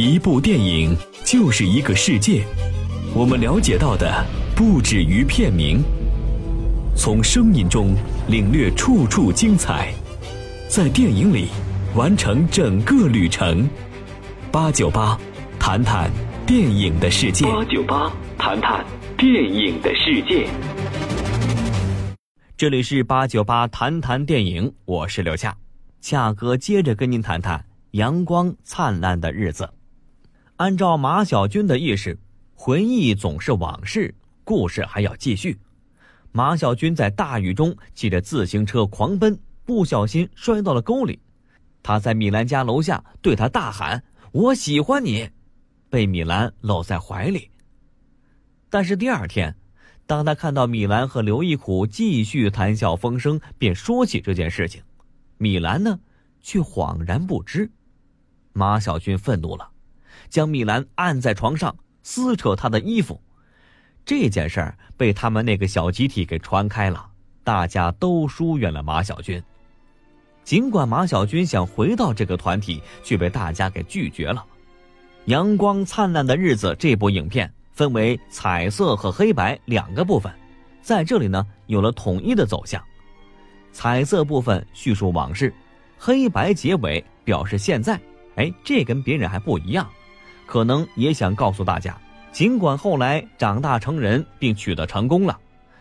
一部电影就是一个世界，我们了解到的不止于片名。从声音中领略处处精彩，在电影里完成整个旅程。八九八，谈谈电影的世界。八九八，谈谈电影的世界。这里是八九八谈谈电影，我是刘恰，恰哥接着跟您谈谈阳光灿烂的日子。按照马小军的意识，回忆总是往事，故事还要继续。马小军在大雨中骑着自行车狂奔，不小心摔到了沟里。他在米兰家楼下对他大喊：“我喜欢你！”被米兰搂在怀里。但是第二天，当他看到米兰和刘一苦继续谈笑风生，便说起这件事情。米兰呢，却恍然不知。马小军愤怒了，将米兰按在床上，撕扯他的衣服。这件事儿被他们那个小集体给传开了，大家都疏远了马小军。尽管马小军想回到这个团体，却被大家给拒绝了。阳光灿烂的日子这部影片分为彩色和黑白两个部分，在这里呢有了统一的走向。彩色部分叙述往事，黑白结尾表示现在。哎，这跟别人还不一样，可能也想告诉大家。尽管后来长大成人并取得成功了，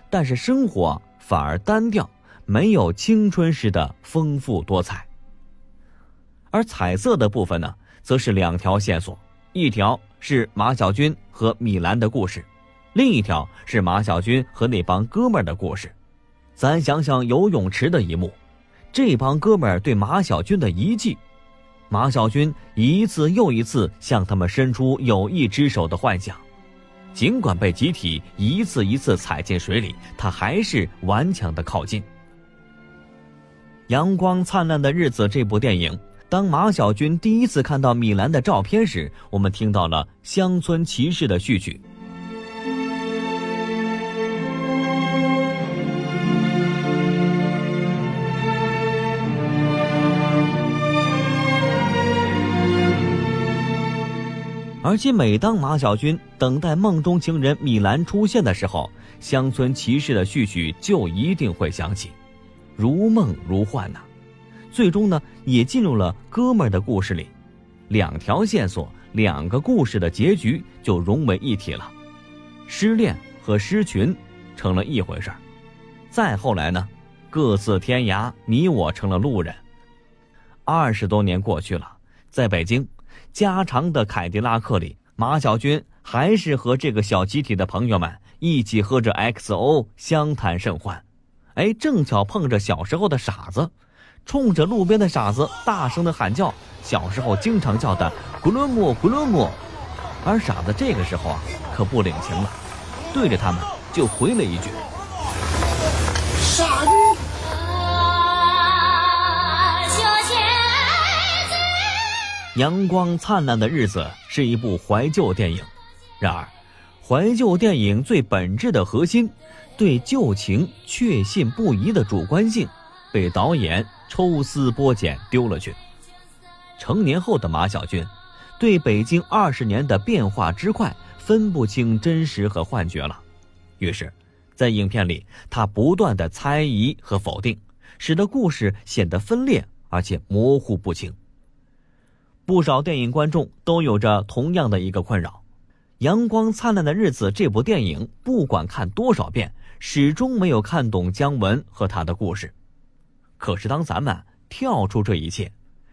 但是生活反而单调，没有青春时的丰富多彩。而彩色的部分呢，则是两条线索：一条是马小军和米兰的故事，另一条是马小军和那帮哥们儿的故事。咱想想游泳池的一幕，这帮哥们儿对马小军的遗迹。马小军一次又一次向他们伸出友谊之手的幻想，尽管被集体一次一次踩进水里，他还是顽强的靠近。《阳光灿烂的日子》这部电影，当马小军第一次看到米兰的照片时，我们听到了《乡村骑士》的序曲。而且每当马小军等待梦中情人米兰出现的时候，乡村骑士的序曲就一定会响起，如梦如幻呐。最终呢，也进入了哥们儿的故事里，两条线索，两个故事的结局就融为一体了，失恋和失群成了一回事儿。再后来呢，各自天涯，你我成了路人。二十多年过去了，在北京。加长的凯迪拉克里，马小军还是和这个小集体的朋友们一起喝着 XO，相谈甚欢。哎，正巧碰着小时候的傻子，冲着路边的傻子大声的喊叫，小时候经常叫的“咕噜姆咕噜姆”。而傻子这个时候啊，可不领情了，对着他们就回了一句：“傻逼。”阳光灿烂的日子是一部怀旧电影，然而，怀旧电影最本质的核心，对旧情确信不疑的主观性，被导演抽丝剥茧丢了去。成年后的马小军，对北京二十年的变化之快分不清真实和幻觉了，于是，在影片里他不断的猜疑和否定，使得故事显得分裂而且模糊不清。不少电影观众都有着同样的一个困扰，《阳光灿烂的日子》这部电影，不管看多少遍，始终没有看懂姜文和他的故事。可是，当咱们跳出这一切，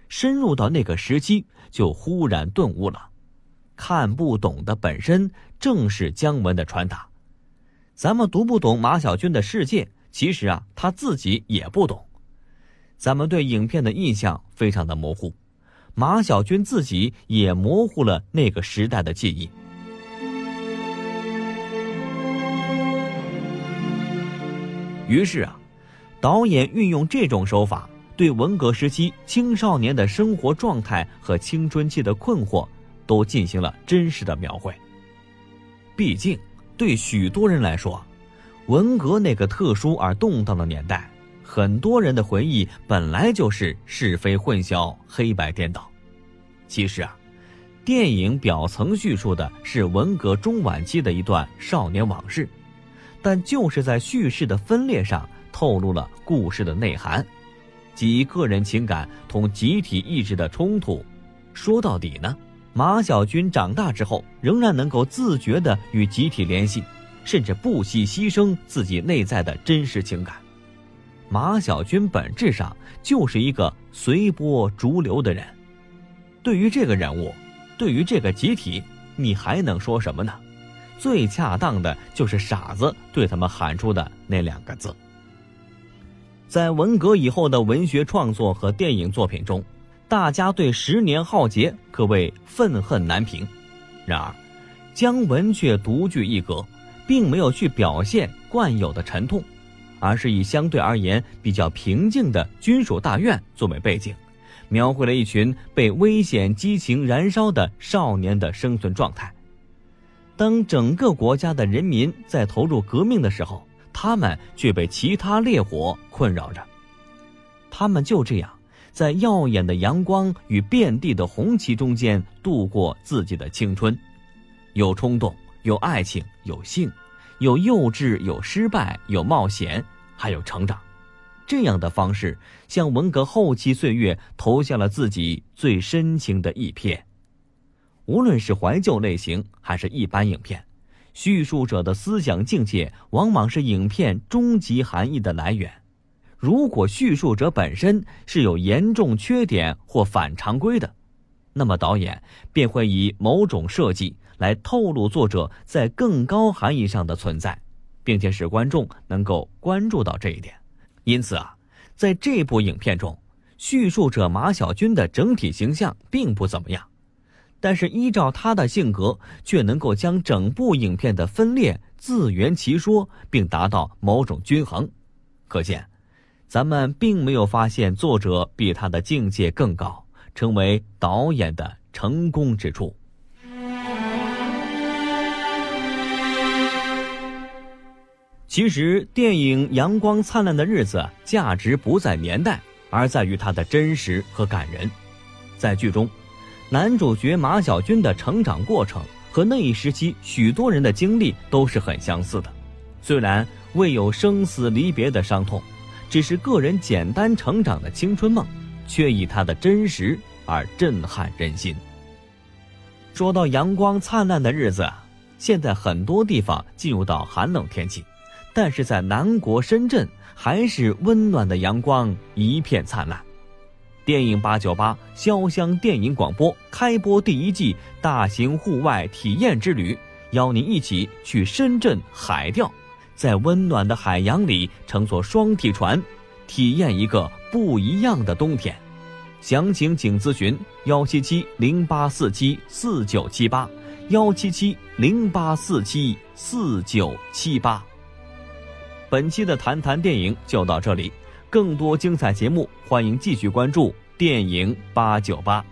深入到那个时期，就忽然顿悟了：看不懂的本身正是姜文的传达。咱们读不懂马小军的世界，其实啊，他自己也不懂。咱们对影片的印象非常的模糊。马小军自己也模糊了那个时代的记忆。于是啊，导演运用这种手法，对文革时期青少年的生活状态和青春期的困惑，都进行了真实的描绘。毕竟，对许多人来说，文革那个特殊而动荡的年代。很多人的回忆本来就是是非混淆、黑白颠倒。其实啊，电影表层叙述的是文革中晚期的一段少年往事，但就是在叙事的分裂上透露了故事的内涵，即个人情感同集体意志的冲突。说到底呢，马小军长大之后仍然能够自觉地与集体联系，甚至不惜牺牲自己内在的真实情感。马小军本质上就是一个随波逐流的人。对于这个人物。对于这个集体，你还能说什么呢？最恰当的就是傻子对他们喊出的那两个字。在文革以后的文学创作和电影作品中，大家对十年浩劫可谓愤恨难平。然而，姜文却独具一格，并没有去表现惯有的沉痛，而是以相对而言比较平静的军属大院作为背景。描绘了一群被危险激情燃烧的少年的生存状态。当整个国家的人民在投入革命的时候，他们却被其他烈火困扰着。他们就这样在耀眼的阳光与遍地的红旗中间度过自己的青春，有冲动，有爱情，有性，有幼稚，有失败，有冒险，还有成长。这样的方式，向文革后期岁月投下了自己最深情的一瞥。无论是怀旧类型还是一般影片，叙述者的思想境界往往是影片终极含义的来源。如果叙述者本身是有严重缺点或反常规的，那么导演便会以某种设计来透露作者在更高含义上的存在，并且使观众能够关注到这一点。因此啊，在这部影片中，叙述者马小军的整体形象并不怎么样，但是依照他的性格，却能够将整部影片的分裂自圆其说，并达到某种均衡。可见，咱们并没有发现作者比他的境界更高，成为导演的成功之处。其实，电影《阳光灿烂的日子》价值不在年代，而在于它的真实和感人。在剧中，男主角马小军的成长过程和那一时期许多人的经历都是很相似的。虽然未有生死离别的伤痛，只是个人简单成长的青春梦，却以它的真实而震撼人心。说到阳光灿烂的日子，现在很多地方进入到寒冷天气。但是在南国深圳，还是温暖的阳光一片灿烂。电影八九八潇湘电影广播开播第一季大型户外体验之旅，邀您一起去深圳海钓，在温暖的海洋里乘坐双体船，体验一个不一样的冬天。详情请咨询幺七七零八四七四九七八，幺七七零八四七四九七八。本期的谈谈电影就到这里，更多精彩节目，欢迎继续关注电影八九八。